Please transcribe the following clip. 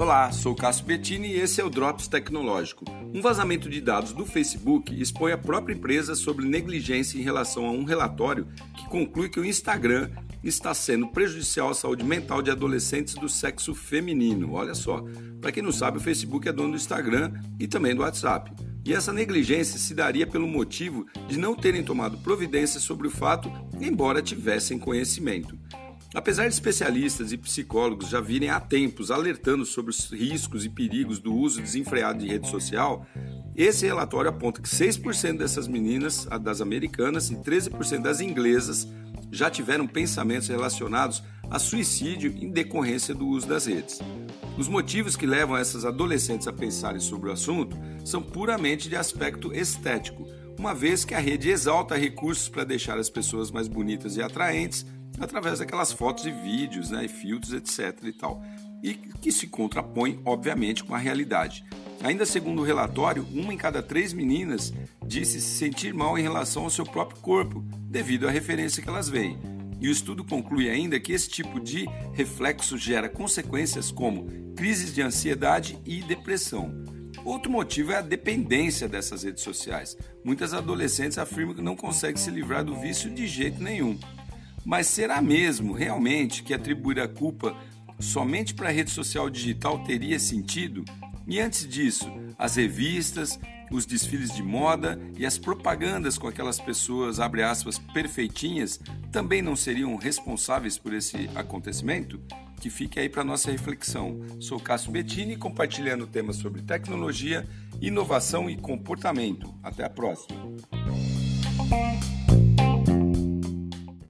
Olá, sou Cássio Bettini e esse é o Drops Tecnológico. Um vazamento de dados do Facebook expõe a própria empresa sobre negligência em relação a um relatório que conclui que o Instagram está sendo prejudicial à saúde mental de adolescentes do sexo feminino. Olha só, para quem não sabe, o Facebook é dono do Instagram e também do WhatsApp. E essa negligência se daria pelo motivo de não terem tomado providências sobre o fato, embora tivessem conhecimento. Apesar de especialistas e psicólogos já virem há tempos alertando sobre os riscos e perigos do uso desenfreado de rede social, esse relatório aponta que 6% dessas meninas, das americanas, e 13% das inglesas já tiveram pensamentos relacionados a suicídio em decorrência do uso das redes. Os motivos que levam essas adolescentes a pensarem sobre o assunto são puramente de aspecto estético, uma vez que a rede exalta recursos para deixar as pessoas mais bonitas e atraentes através daquelas fotos e vídeos, né, e filtros, etc. e tal. E que se contrapõe, obviamente, com a realidade. Ainda segundo o relatório, uma em cada três meninas disse se sentir mal em relação ao seu próprio corpo, devido à referência que elas veem. E o estudo conclui ainda que esse tipo de reflexo gera consequências como crises de ansiedade e depressão. Outro motivo é a dependência dessas redes sociais. Muitas adolescentes afirmam que não conseguem se livrar do vício de jeito nenhum. Mas será mesmo realmente que atribuir a culpa somente para a rede social digital teria sentido? E antes disso, as revistas, os desfiles de moda e as propagandas com aquelas pessoas, abre aspas, perfeitinhas, também não seriam responsáveis por esse acontecimento? Que fique aí para nossa reflexão. Sou Cássio Bettini, compartilhando temas sobre tecnologia, inovação e comportamento. Até a próxima!